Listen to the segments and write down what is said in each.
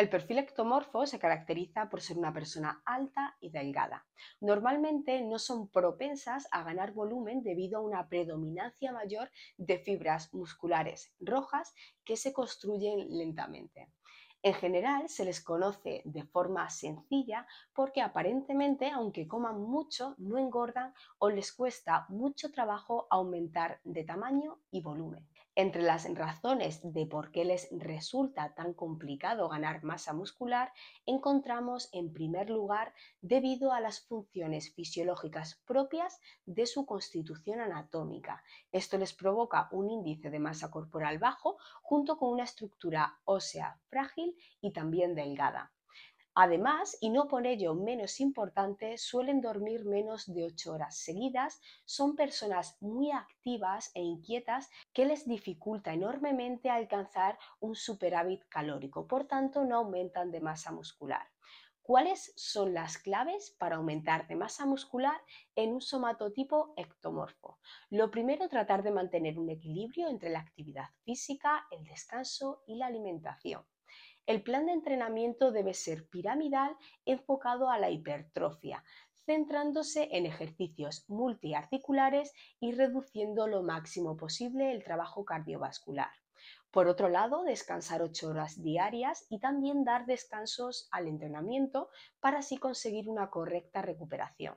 El perfil ectomorfo se caracteriza por ser una persona alta y delgada. Normalmente no son propensas a ganar volumen debido a una predominancia mayor de fibras musculares rojas que se construyen lentamente. En general se les conoce de forma sencilla porque aparentemente, aunque coman mucho, no engordan o les cuesta mucho trabajo aumentar de tamaño y volumen. Entre las razones de por qué les resulta tan complicado ganar masa muscular, encontramos en primer lugar debido a las funciones fisiológicas propias de su constitución anatómica. Esto les provoca un índice de masa corporal bajo junto con una estructura ósea frágil y también delgada. Además, y no por ello menos importante, suelen dormir menos de 8 horas seguidas, son personas muy activas e inquietas que les dificulta enormemente alcanzar un superávit calórico, por tanto no aumentan de masa muscular. ¿Cuáles son las claves para aumentar de masa muscular en un somatotipo ectomorfo? Lo primero, tratar de mantener un equilibrio entre la actividad física, el descanso y la alimentación. El plan de entrenamiento debe ser piramidal enfocado a la hipertrofia, centrándose en ejercicios multiarticulares y reduciendo lo máximo posible el trabajo cardiovascular. Por otro lado, descansar 8 horas diarias y también dar descansos al entrenamiento para así conseguir una correcta recuperación.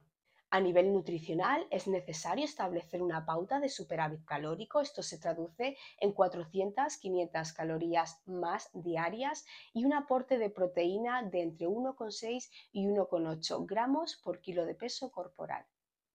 A nivel nutricional es necesario establecer una pauta de superávit calórico. Esto se traduce en 400-500 calorías más diarias y un aporte de proteína de entre 1,6 y 1,8 gramos por kilo de peso corporal.